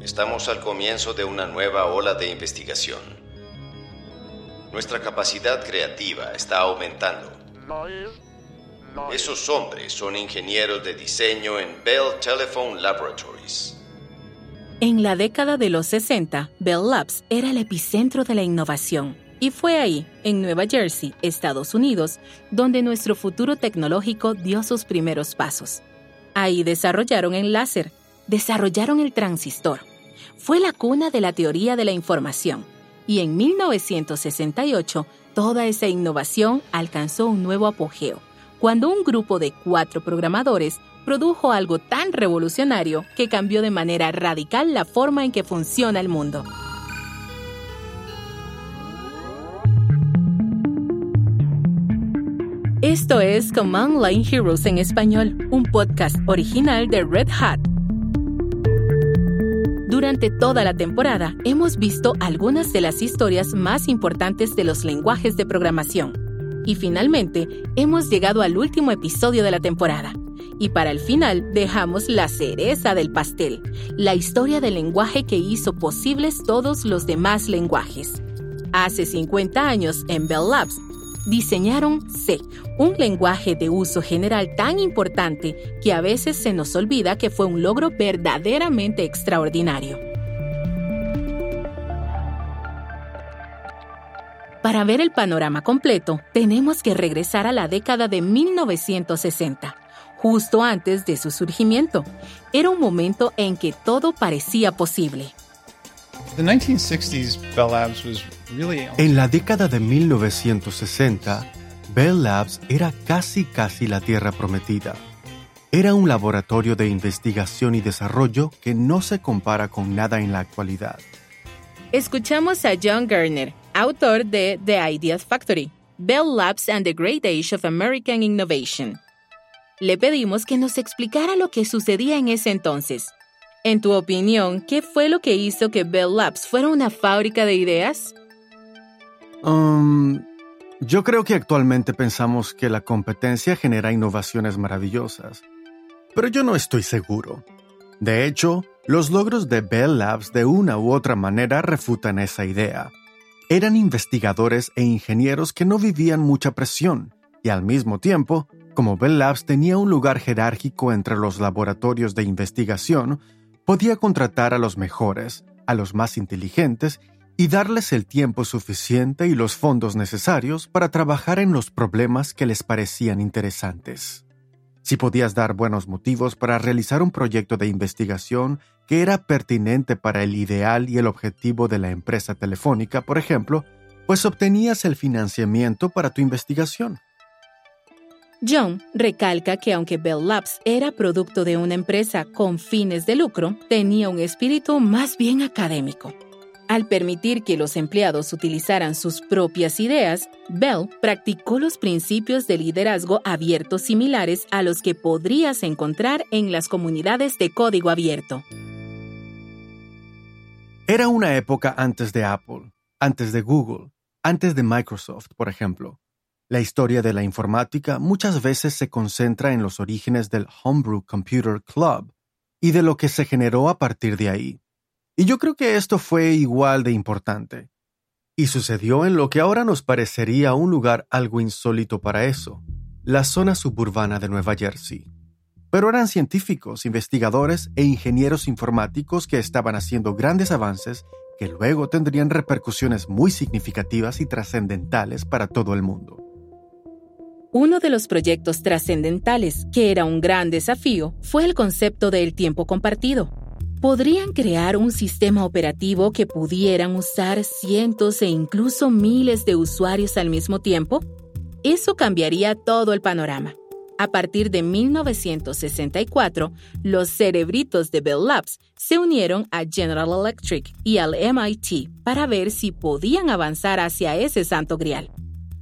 Estamos al comienzo de una nueva ola de investigación. Nuestra capacidad creativa está aumentando. Esos hombres son ingenieros de diseño en Bell Telephone Laboratories. En la década de los 60, Bell Labs era el epicentro de la innovación. Y fue ahí, en Nueva Jersey, Estados Unidos, donde nuestro futuro tecnológico dio sus primeros pasos. Ahí desarrollaron el láser, desarrollaron el transistor. Fue la cuna de la teoría de la información. Y en 1968, toda esa innovación alcanzó un nuevo apogeo, cuando un grupo de cuatro programadores produjo algo tan revolucionario que cambió de manera radical la forma en que funciona el mundo. Esto es Command Line Heroes en español, un podcast original de Red Hat. Durante toda la temporada hemos visto algunas de las historias más importantes de los lenguajes de programación. Y finalmente hemos llegado al último episodio de la temporada. Y para el final dejamos la cereza del pastel, la historia del lenguaje que hizo posibles todos los demás lenguajes. Hace 50 años en Bell Labs diseñaron C, un lenguaje de uso general tan importante que a veces se nos olvida que fue un logro verdaderamente extraordinario. Para ver el panorama completo, tenemos que regresar a la década de 1960, justo antes de su surgimiento. Era un momento en que todo parecía posible. En la década de 1960, Bell Labs era casi casi la Tierra Prometida. Era un laboratorio de investigación y desarrollo que no se compara con nada en la actualidad. Escuchamos a John Garner, autor de The Ideas Factory, Bell Labs and the Great Age of American Innovation. Le pedimos que nos explicara lo que sucedía en ese entonces en tu opinión, ¿qué fue lo que hizo que Bell Labs fuera una fábrica de ideas? Um, yo creo que actualmente pensamos que la competencia genera innovaciones maravillosas, pero yo no estoy seguro. De hecho, los logros de Bell Labs de una u otra manera refutan esa idea. Eran investigadores e ingenieros que no vivían mucha presión, y al mismo tiempo, como Bell Labs tenía un lugar jerárquico entre los laboratorios de investigación, podía contratar a los mejores, a los más inteligentes y darles el tiempo suficiente y los fondos necesarios para trabajar en los problemas que les parecían interesantes. Si podías dar buenos motivos para realizar un proyecto de investigación que era pertinente para el ideal y el objetivo de la empresa telefónica, por ejemplo, pues obtenías el financiamiento para tu investigación. John recalca que aunque Bell Labs era producto de una empresa con fines de lucro, tenía un espíritu más bien académico. Al permitir que los empleados utilizaran sus propias ideas, Bell practicó los principios de liderazgo abierto similares a los que podrías encontrar en las comunidades de código abierto. Era una época antes de Apple, antes de Google, antes de Microsoft, por ejemplo. La historia de la informática muchas veces se concentra en los orígenes del Homebrew Computer Club y de lo que se generó a partir de ahí. Y yo creo que esto fue igual de importante. Y sucedió en lo que ahora nos parecería un lugar algo insólito para eso, la zona suburbana de Nueva Jersey. Pero eran científicos, investigadores e ingenieros informáticos que estaban haciendo grandes avances que luego tendrían repercusiones muy significativas y trascendentales para todo el mundo. Uno de los proyectos trascendentales, que era un gran desafío, fue el concepto del tiempo compartido. ¿Podrían crear un sistema operativo que pudieran usar cientos e incluso miles de usuarios al mismo tiempo? Eso cambiaría todo el panorama. A partir de 1964, los cerebritos de Bell Labs se unieron a General Electric y al MIT para ver si podían avanzar hacia ese santo grial.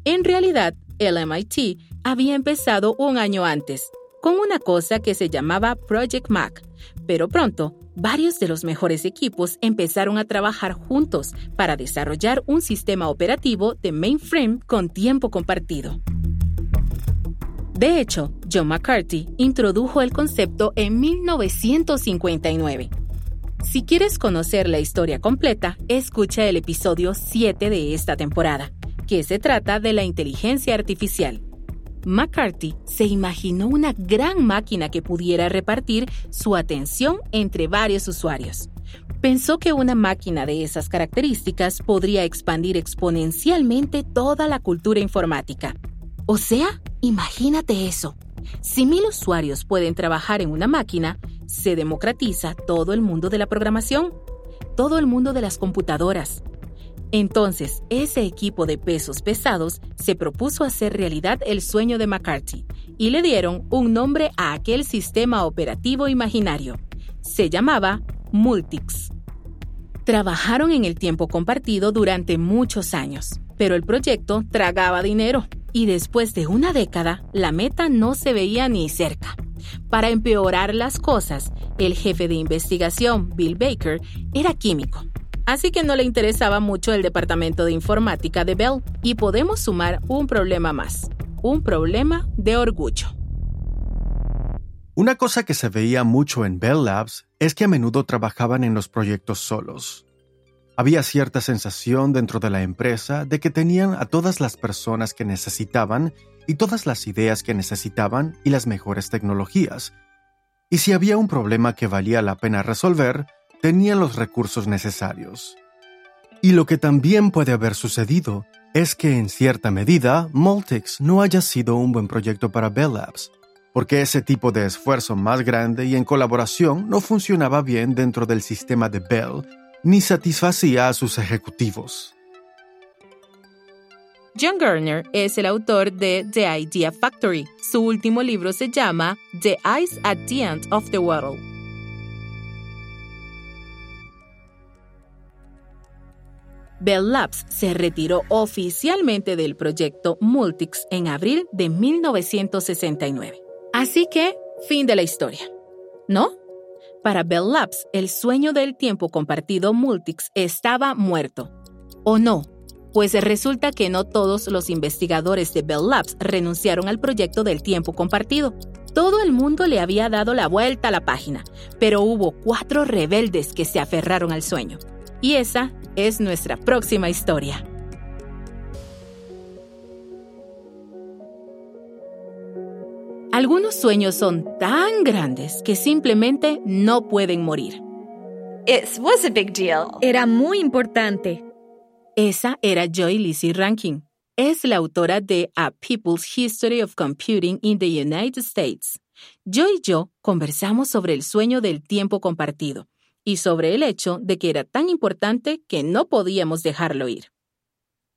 En realidad, el MIT había empezado un año antes, con una cosa que se llamaba Project Mac, pero pronto varios de los mejores equipos empezaron a trabajar juntos para desarrollar un sistema operativo de mainframe con tiempo compartido. De hecho, John McCarthy introdujo el concepto en 1959. Si quieres conocer la historia completa, escucha el episodio 7 de esta temporada, que se trata de la inteligencia artificial. McCarthy se imaginó una gran máquina que pudiera repartir su atención entre varios usuarios. Pensó que una máquina de esas características podría expandir exponencialmente toda la cultura informática. O sea, Imagínate eso. Si mil usuarios pueden trabajar en una máquina, se democratiza todo el mundo de la programación, todo el mundo de las computadoras. Entonces, ese equipo de pesos pesados se propuso hacer realidad el sueño de McCarthy y le dieron un nombre a aquel sistema operativo imaginario. Se llamaba Multics. Trabajaron en el tiempo compartido durante muchos años, pero el proyecto tragaba dinero y después de una década la meta no se veía ni cerca. Para empeorar las cosas, el jefe de investigación, Bill Baker, era químico. Así que no le interesaba mucho el departamento de informática de Bell y podemos sumar un problema más, un problema de orgullo. Una cosa que se veía mucho en Bell Labs es que a menudo trabajaban en los proyectos solos. Había cierta sensación dentro de la empresa de que tenían a todas las personas que necesitaban y todas las ideas que necesitaban y las mejores tecnologías. Y si había un problema que valía la pena resolver, tenían los recursos necesarios. Y lo que también puede haber sucedido es que en cierta medida Multics no haya sido un buen proyecto para Bell Labs, porque ese tipo de esfuerzo más grande y en colaboración no funcionaba bien dentro del sistema de Bell ni satisfacía a sus ejecutivos. John Garner es el autor de The Idea Factory. Su último libro se llama The Eyes at the End of the World. Bell Labs se retiró oficialmente del proyecto Multics en abril de 1969. Así que, fin de la historia. ¿No? Para Bell Labs, el sueño del tiempo compartido Multics estaba muerto. ¿O no? Pues resulta que no todos los investigadores de Bell Labs renunciaron al proyecto del tiempo compartido. Todo el mundo le había dado la vuelta a la página, pero hubo cuatro rebeldes que se aferraron al sueño. Y esa es nuestra próxima historia. Algunos sueños son tan grandes que simplemente no pueden morir. It was a big deal. Era muy importante. Esa era Joy Lizzie Rankin. Es la autora de A People's History of Computing in the United States. Joy y yo conversamos sobre el sueño del tiempo compartido y sobre el hecho de que era tan importante que no podíamos dejarlo ir.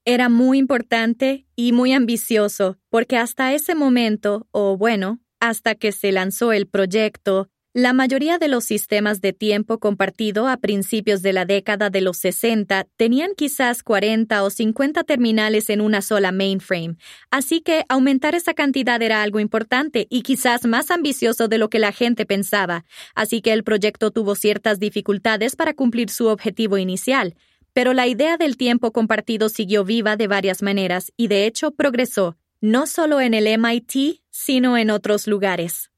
Era muy importante y muy ambicioso, porque hasta ese momento, o bueno, hasta que se lanzó el proyecto, la mayoría de los sistemas de tiempo compartido a principios de la década de los 60 tenían quizás 40 o 50 terminales en una sola mainframe, así que aumentar esa cantidad era algo importante y quizás más ambicioso de lo que la gente pensaba, así que el proyecto tuvo ciertas dificultades para cumplir su objetivo inicial, pero la idea del tiempo compartido siguió viva de varias maneras y de hecho progresó, no solo en el MIT, sino en otros lugares.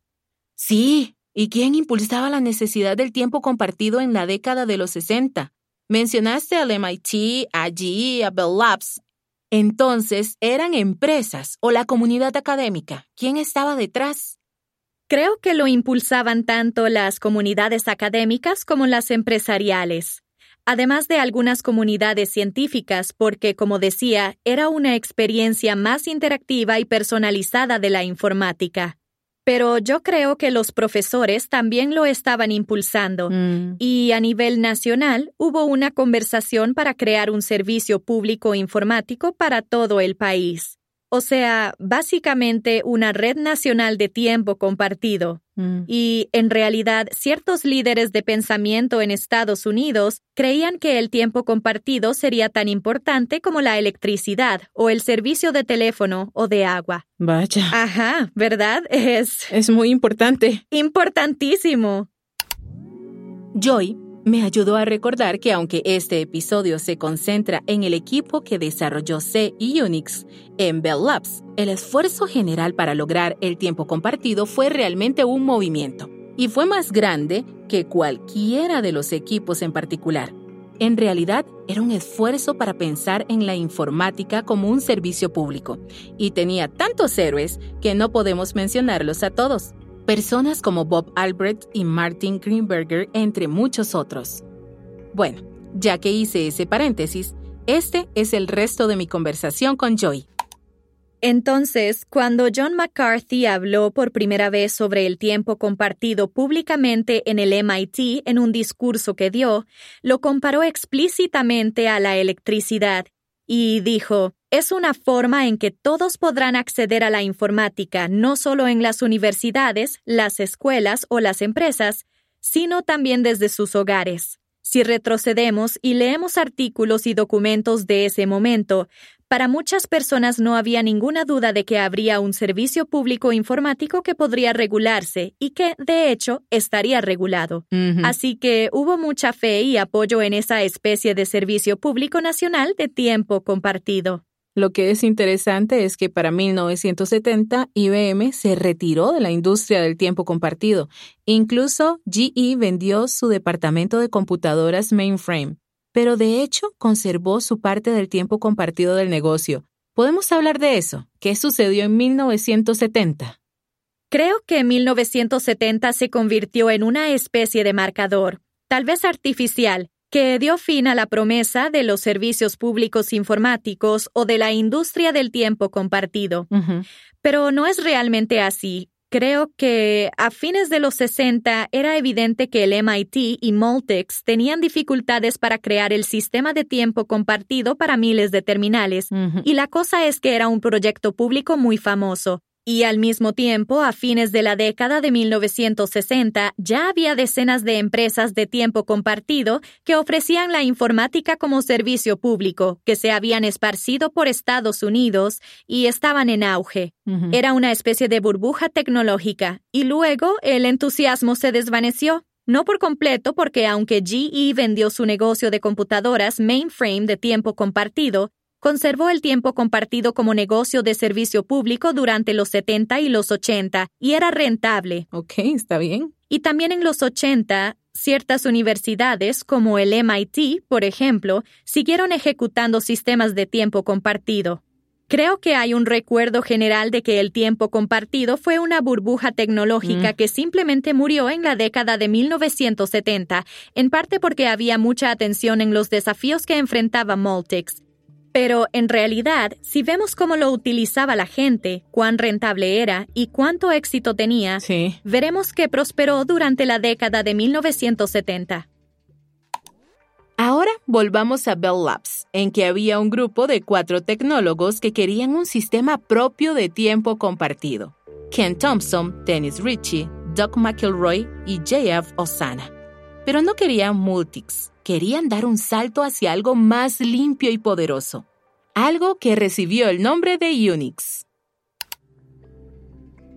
Sí, ¿y quién impulsaba la necesidad del tiempo compartido en la década de los 60? Mencionaste al MIT, allí, a Bell Labs. Entonces, ¿eran empresas o la comunidad académica? ¿Quién estaba detrás? Creo que lo impulsaban tanto las comunidades académicas como las empresariales además de algunas comunidades científicas, porque, como decía, era una experiencia más interactiva y personalizada de la informática. Pero yo creo que los profesores también lo estaban impulsando mm. y a nivel nacional hubo una conversación para crear un servicio público informático para todo el país o sea, básicamente una red nacional de tiempo compartido. Mm. Y en realidad, ciertos líderes de pensamiento en Estados Unidos creían que el tiempo compartido sería tan importante como la electricidad o el servicio de teléfono o de agua. Vaya. Ajá, ¿verdad? Es... Es muy importante. Importantísimo. Joy me ayudó a recordar que aunque este episodio se concentra en el equipo que desarrolló C y Unix en Bell Labs, el esfuerzo general para lograr el tiempo compartido fue realmente un movimiento y fue más grande que cualquiera de los equipos en particular. En realidad, era un esfuerzo para pensar en la informática como un servicio público, y tenía tantos héroes que no podemos mencionarlos a todos. Personas como Bob Albrecht y Martin Greenberger, entre muchos otros. Bueno, ya que hice ese paréntesis, este es el resto de mi conversación con Joy. Entonces, cuando John McCarthy habló por primera vez sobre el tiempo compartido públicamente en el MIT en un discurso que dio, lo comparó explícitamente a la electricidad y dijo, es una forma en que todos podrán acceder a la informática no solo en las universidades, las escuelas o las empresas, sino también desde sus hogares. Si retrocedemos y leemos artículos y documentos de ese momento, para muchas personas no había ninguna duda de que habría un servicio público informático que podría regularse y que, de hecho, estaría regulado. Así que hubo mucha fe y apoyo en esa especie de servicio público nacional de tiempo compartido. Lo que es interesante es que para 1970 IBM se retiró de la industria del tiempo compartido. Incluso GE vendió su departamento de computadoras mainframe pero de hecho conservó su parte del tiempo compartido del negocio. ¿Podemos hablar de eso? ¿Qué sucedió en 1970? Creo que 1970 se convirtió en una especie de marcador, tal vez artificial, que dio fin a la promesa de los servicios públicos informáticos o de la industria del tiempo compartido. Pero no es realmente así, Creo que a fines de los 60 era evidente que el MIT y Multics tenían dificultades para crear el sistema de tiempo compartido para miles de terminales, y la cosa es que era un proyecto público muy famoso. Y al mismo tiempo, a fines de la década de 1960, ya había decenas de empresas de tiempo compartido que ofrecían la informática como servicio público, que se habían esparcido por Estados Unidos y estaban en auge. Era una especie de burbuja tecnológica, y luego el entusiasmo se desvaneció. No por completo porque aunque GE vendió su negocio de computadoras mainframe de tiempo compartido, conservó el tiempo compartido como negocio de servicio público durante los 70 y los 80 y era rentable. Ok, está bien. Y también en los 80, ciertas universidades, como el MIT, por ejemplo, siguieron ejecutando sistemas de tiempo compartido. Creo que hay un recuerdo general de que el tiempo compartido fue una burbuja tecnológica mm. que simplemente murió en la década de 1970, en parte porque había mucha atención en los desafíos que enfrentaba Multics pero en realidad, si vemos cómo lo utilizaba la gente, cuán rentable era y cuánto éxito tenía, veremos que prosperó durante la década de 1970. Ahora volvamos a Bell Labs, en que había un grupo de cuatro tecnólogos que querían un sistema propio de tiempo compartido. Ken Thompson, Dennis Ritchie, Doug McElroy y J.F. Osana. Pero no querían Multics, querían dar un salto hacia algo más limpio y poderoso, algo que recibió el nombre de Unix.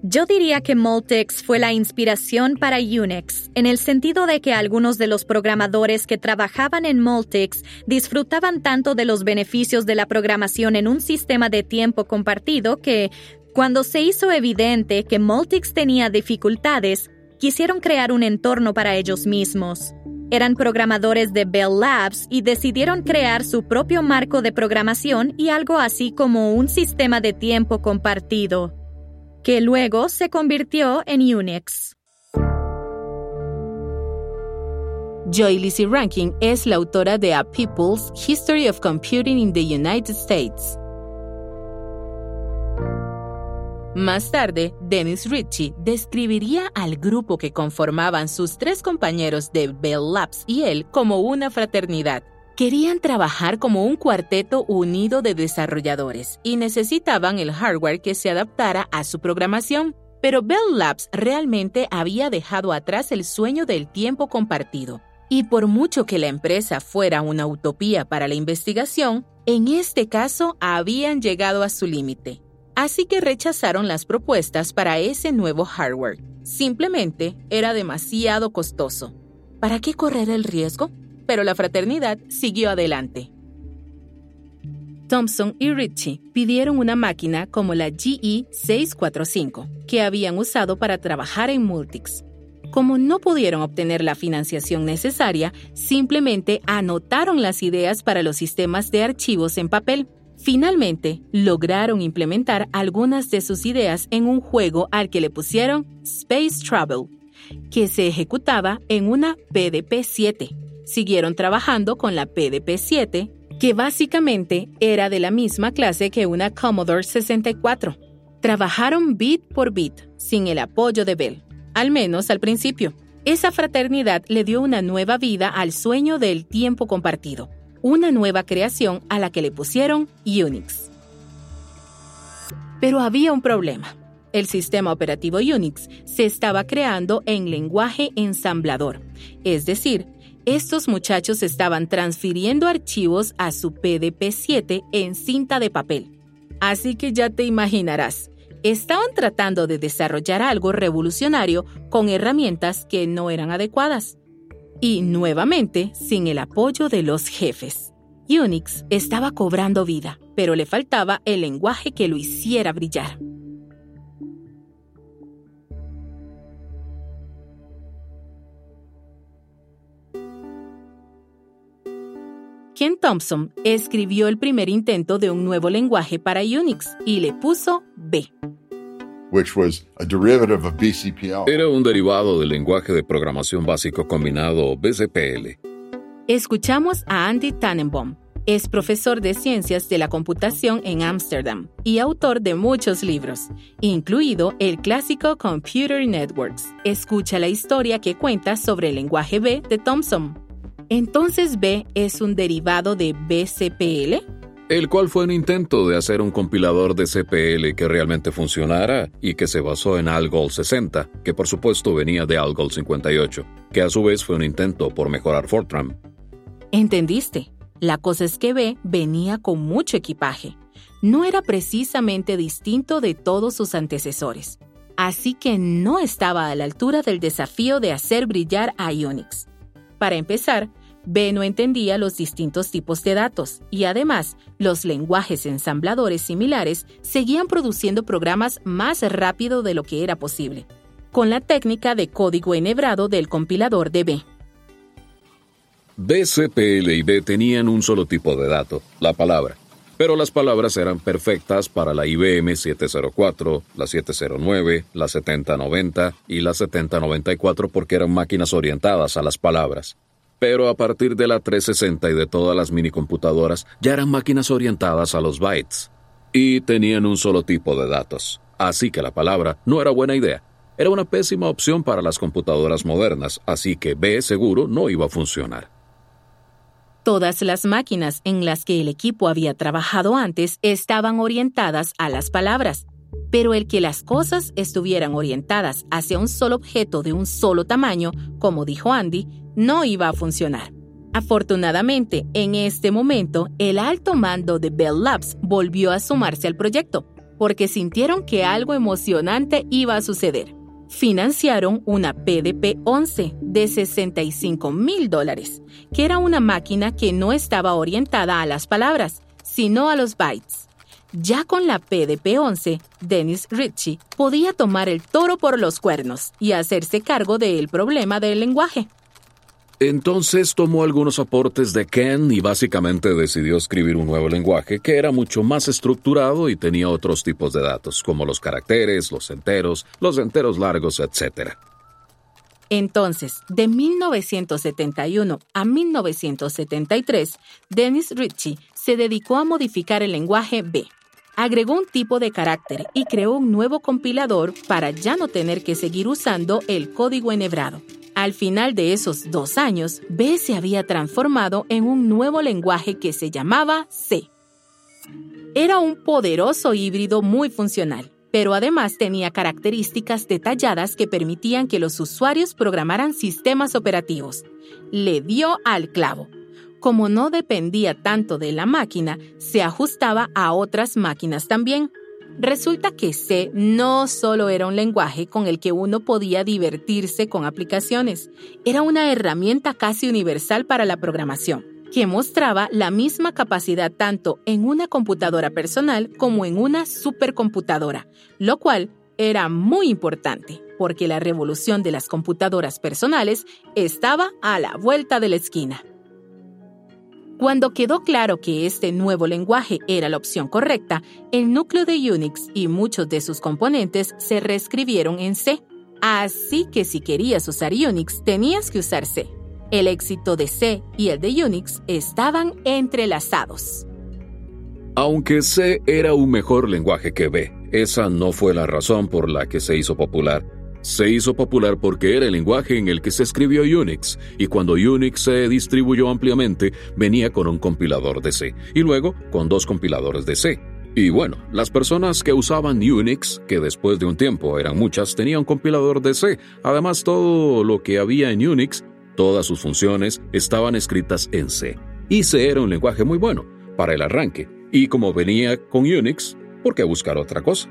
Yo diría que Multics fue la inspiración para Unix, en el sentido de que algunos de los programadores que trabajaban en Multics disfrutaban tanto de los beneficios de la programación en un sistema de tiempo compartido que, cuando se hizo evidente que Multics tenía dificultades, quisieron crear un entorno para ellos mismos. Eran programadores de Bell Labs y decidieron crear su propio marco de programación y algo así como un sistema de tiempo compartido, que luego se convirtió en Unix. Joy Lizzie Rankin es la autora de A People's History of Computing in the United States. Más tarde, Dennis Ritchie describiría al grupo que conformaban sus tres compañeros de Bell Labs y él como una fraternidad. Querían trabajar como un cuarteto unido de desarrolladores y necesitaban el hardware que se adaptara a su programación. Pero Bell Labs realmente había dejado atrás el sueño del tiempo compartido. Y por mucho que la empresa fuera una utopía para la investigación, en este caso habían llegado a su límite así que rechazaron las propuestas para ese nuevo hardware. Simplemente era demasiado costoso. ¿Para qué correr el riesgo? Pero la fraternidad siguió adelante. Thompson y Ritchie pidieron una máquina como la GE 645 que habían usado para trabajar en Multics. Como no pudieron obtener la financiación necesaria, simplemente anotaron las ideas para los sistemas de archivos en papel. Finalmente, lograron implementar algunas de sus ideas en un juego al que le pusieron Space Travel, que se ejecutaba en una PDP-7. Siguieron trabajando con la PDP-7, que básicamente era de la misma clase que una Commodore 64. Trabajaron bit por bit, sin el apoyo de Bell, al menos al principio. Esa fraternidad le dio una nueva vida al sueño del tiempo compartido, una nueva creación a la que le pusieron Unix. Pero había un problema. El sistema operativo Unix se estaba creando en lenguaje ensamblador, es decir, estos muchachos estaban transfiriendo archivos a su PDP-7 en cinta de papel. Así que ya te imaginarás, estaban tratando de desarrollar algo revolucionario con herramientas que no eran adecuadas. Y nuevamente, sin el apoyo de los jefes. Unix estaba cobrando vida, pero le faltaba el lenguaje que lo hiciera brillar. Ken Thompson escribió el primer intento de un nuevo lenguaje para Unix y le puso B. Era un derivado del lenguaje de programación básico combinado BCPL. Escuchamos a Andy Tannenbaum. Es profesor de ciencias de la computación en Ámsterdam y autor de muchos libros, incluido el clásico Computer Networks. Escucha la historia que cuenta sobre el lenguaje B de Thompson. Entonces B es un derivado de BCPL? El cual fue un intento de hacer un compilador de CPL que realmente funcionara y que se basó en ALGOL 60, que por supuesto venía de ALGOL 58, que a su vez fue un intento por mejorar Fortran. ¿Entendiste? La cosa es que B venía con mucho equipaje. No era precisamente distinto de todos sus antecesores. Así que no estaba a la altura del desafío de hacer brillar a Unix. Para empezar, B no entendía los distintos tipos de datos y además los lenguajes ensambladores similares seguían produciendo programas más rápido de lo que era posible, con la técnica de código enhebrado del compilador de B. BCPL y B tenían un solo tipo de dato, la palabra, pero las palabras eran perfectas para la IBM 704, la 709, la 7090 y la 7094 porque eran máquinas orientadas a las palabras. Pero a partir de la 360 y de todas las minicomputadoras ya eran máquinas orientadas a los bytes. Y tenían un solo tipo de datos. Así que la palabra no era buena idea. Era una pésima opción para las computadoras modernas, así que B seguro no iba a funcionar. Todas las máquinas en las que el equipo había trabajado antes estaban orientadas a las palabras, pero el que las cosas estuvieran orientadas hacia un solo objeto de un solo tamaño, como dijo Andy, no iba a funcionar. Afortunadamente, en este momento, el alto mando de Bell Labs volvió a sumarse al proyecto, porque sintieron que algo emocionante iba a suceder financiaron una PDP-11 de 65 mil dólares, que era una máquina que no estaba orientada a las palabras, sino a los bytes. Ya con la PDP-11, Dennis Ritchie podía tomar el toro por los cuernos y hacerse cargo del problema del lenguaje. Entonces tomó algunos aportes de Ken y básicamente decidió escribir un nuevo lenguaje que era mucho más estructurado y tenía otros tipos de datos, como los caracteres, los enteros, los enteros largos, etc. Entonces, de 1971 a 1973, Dennis Ritchie se dedicó a modificar el lenguaje B. Agregó un tipo de carácter y creó un nuevo compilador para ya no tener que seguir usando el código enhebrado. Al final de esos dos años, B se había transformado en un nuevo lenguaje que se llamaba C. Era un poderoso híbrido muy funcional, pero además tenía características detalladas que permitían que los usuarios programaran sistemas operativos. Le dio al clavo. Como no dependía tanto de la máquina, se ajustaba a otras máquinas también. Resulta que C no solo era un lenguaje con el que uno podía divertirse con aplicaciones, era una herramienta casi universal para la programación, que mostraba la misma capacidad tanto en una computadora personal como en una supercomputadora, lo cual era muy importante porque la revolución de las computadoras personales estaba a la vuelta de la esquina. Cuando quedó claro que este nuevo lenguaje era la opción correcta, el núcleo de Unix y muchos de sus componentes se reescribieron en C. Así que si querías usar Unix, tenías que usar C. El éxito de C y el de Unix estaban entrelazados. Aunque C era un mejor lenguaje que B, esa no fue la razón por la que se hizo popular. Se hizo popular porque era el lenguaje en el que se escribió Unix, y cuando Unix se distribuyó ampliamente, venía con un compilador de C, y luego con dos compiladores de C. Y bueno, las personas que usaban Unix, que después de un tiempo eran muchas, tenían un compilador de C. Además, todo lo que había en Unix, todas sus funciones, estaban escritas en C. Y C era un lenguaje muy bueno para el arranque. Y como venía con Unix, ¿por qué buscar otra cosa?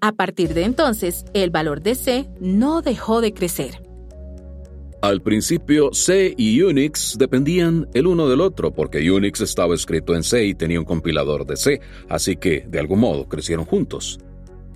A partir de entonces, el valor de C no dejó de crecer. Al principio, C y Unix dependían el uno del otro porque Unix estaba escrito en C y tenía un compilador de C, así que, de algún modo, crecieron juntos.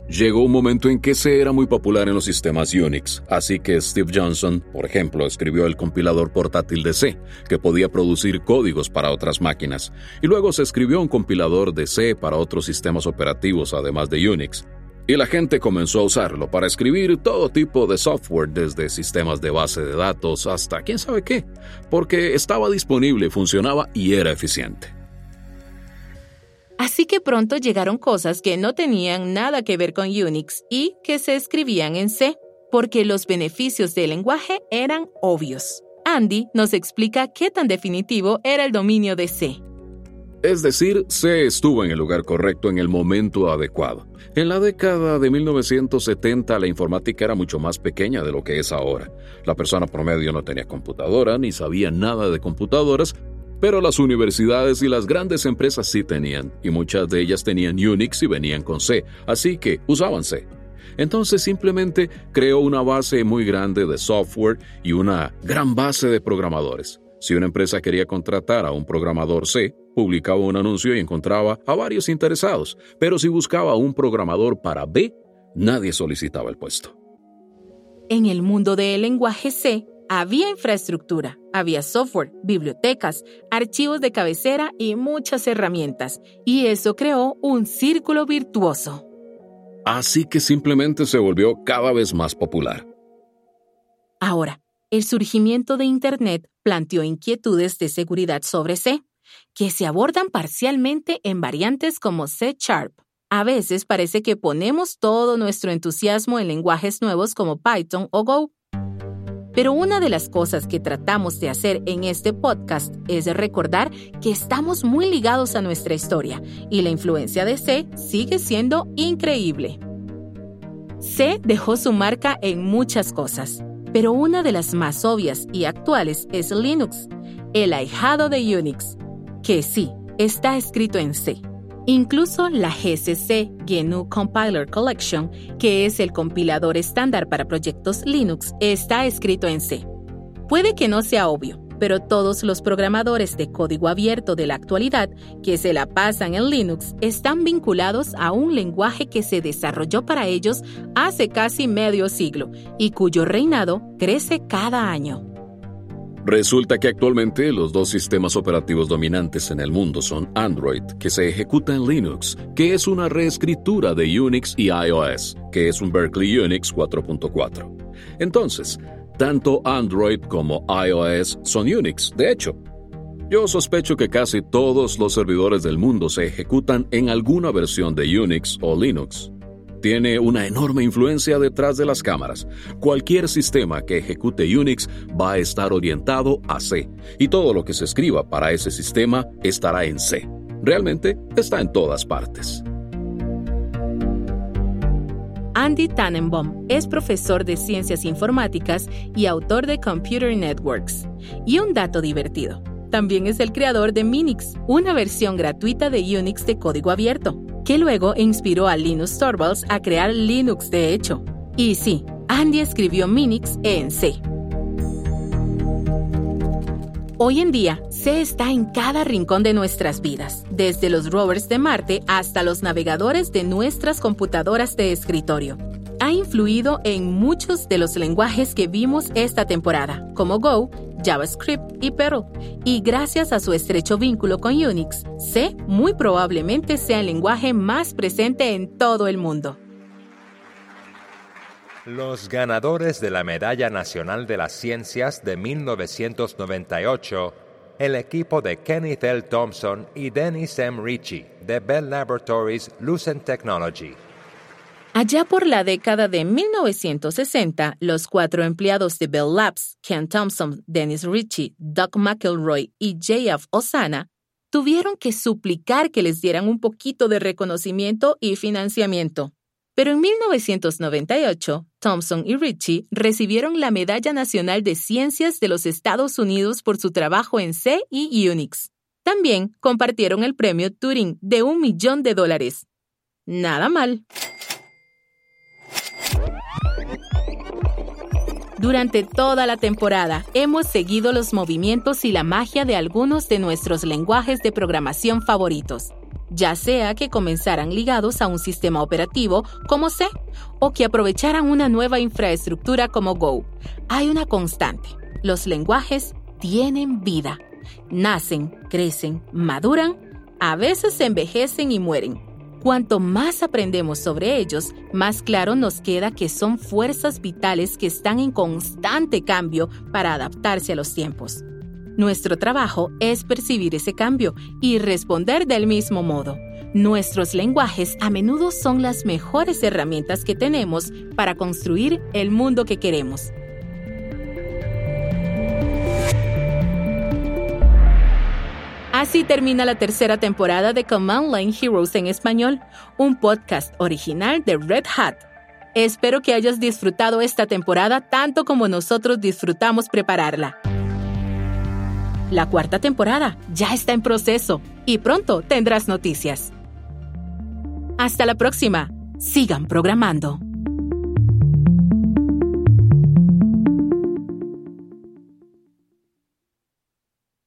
Llegó un momento en que C era muy popular en los sistemas Unix, así que Steve Johnson, por ejemplo, escribió el compilador portátil de C, que podía producir códigos para otras máquinas, y luego se escribió un compilador de C para otros sistemas operativos además de Unix, y la gente comenzó a usarlo para escribir todo tipo de software, desde sistemas de base de datos hasta quién sabe qué, porque estaba disponible, funcionaba y era eficiente. Así que pronto llegaron cosas que no tenían nada que ver con Unix y que se escribían en C, porque los beneficios del lenguaje eran obvios. Andy nos explica qué tan definitivo era el dominio de C. Es decir, C estuvo en el lugar correcto en el momento adecuado. En la década de 1970 la informática era mucho más pequeña de lo que es ahora. La persona promedio no tenía computadora ni sabía nada de computadoras, pero las universidades y las grandes empresas sí tenían, y muchas de ellas tenían Unix y venían con C, así que usaban C. Entonces simplemente creó una base muy grande de software y una gran base de programadores. Si una empresa quería contratar a un programador C, publicaba un anuncio y encontraba a varios interesados, pero si buscaba un programador para B, nadie solicitaba el puesto. En el mundo del lenguaje C, había infraestructura, había software, bibliotecas, archivos de cabecera y muchas herramientas, y eso creó un círculo virtuoso. Así que simplemente se volvió cada vez más popular. Ahora, el surgimiento de Internet planteó inquietudes de seguridad sobre C, que se abordan parcialmente en variantes como C Sharp. A veces parece que ponemos todo nuestro entusiasmo en lenguajes nuevos como Python o Go. Pero una de las cosas que tratamos de hacer en este podcast es recordar que estamos muy ligados a nuestra historia y la influencia de C sigue siendo increíble. C dejó su marca en muchas cosas, pero una de las más obvias y actuales es Linux, el ahijado de Unix, que sí, está escrito en C. Incluso la GCC GNU Compiler Collection, que es el compilador estándar para proyectos Linux, está escrito en C. Puede que no sea obvio, pero todos los programadores de código abierto de la actualidad que se la pasan en Linux están vinculados a un lenguaje que se desarrolló para ellos hace casi medio siglo y cuyo reinado crece cada año. Resulta que actualmente los dos sistemas operativos dominantes en el mundo son Android, que se ejecuta en Linux, que es una reescritura de Unix, y iOS, que es un Berkeley Unix 4.4. Entonces, tanto Android como iOS son Unix, de hecho. Yo sospecho que casi todos los servidores del mundo se ejecutan en alguna versión de Unix o Linux. Tiene una enorme influencia detrás de las cámaras. Cualquier sistema que ejecute Unix va a estar orientado a C, y todo lo que se escriba para ese sistema estará en C. Realmente está en todas partes. Andy Tannenbaum es profesor de ciencias informáticas y autor de Computer Networks. Y un dato divertido, también es el creador de Minix, una versión gratuita de Unix de código abierto. Que luego inspiró a Linus Torvalds a crear Linux de hecho. Y sí, Andy escribió Minix en C. Hoy en día, C está en cada rincón de nuestras vidas, desde los rovers de Marte hasta los navegadores de nuestras computadoras de escritorio. Ha influido en muchos de los lenguajes que vimos esta temporada, como Go, JavaScript y Perl, y gracias a su estrecho vínculo con Unix, C muy probablemente sea el lenguaje más presente en todo el mundo. Los ganadores de la Medalla Nacional de las Ciencias de 1998, el equipo de Kenneth L. Thompson y Dennis M. Ritchie de Bell Laboratories Lucent Technology. Allá por la década de 1960, los cuatro empleados de Bell Labs, Ken Thompson, Dennis Ritchie, Doug McElroy y J.F. Osana, tuvieron que suplicar que les dieran un poquito de reconocimiento y financiamiento. Pero en 1998, Thompson y Ritchie recibieron la Medalla Nacional de Ciencias de los Estados Unidos por su trabajo en C y Unix. También compartieron el premio Turing de un millón de dólares. Nada mal. Durante toda la temporada hemos seguido los movimientos y la magia de algunos de nuestros lenguajes de programación favoritos ya sea que comenzaran ligados a un sistema operativo como C o que aprovecharan una nueva infraestructura como Go. Hay una constante. Los lenguajes tienen vida. Nacen, crecen, maduran, a veces envejecen y mueren. Cuanto más aprendemos sobre ellos, más claro nos queda que son fuerzas vitales que están en constante cambio para adaptarse a los tiempos. Nuestro trabajo es percibir ese cambio y responder del mismo modo. Nuestros lenguajes a menudo son las mejores herramientas que tenemos para construir el mundo que queremos. Así termina la tercera temporada de Command Line Heroes en español, un podcast original de Red Hat. Espero que hayas disfrutado esta temporada tanto como nosotros disfrutamos prepararla. La cuarta temporada ya está en proceso y pronto tendrás noticias. Hasta la próxima. Sigan programando.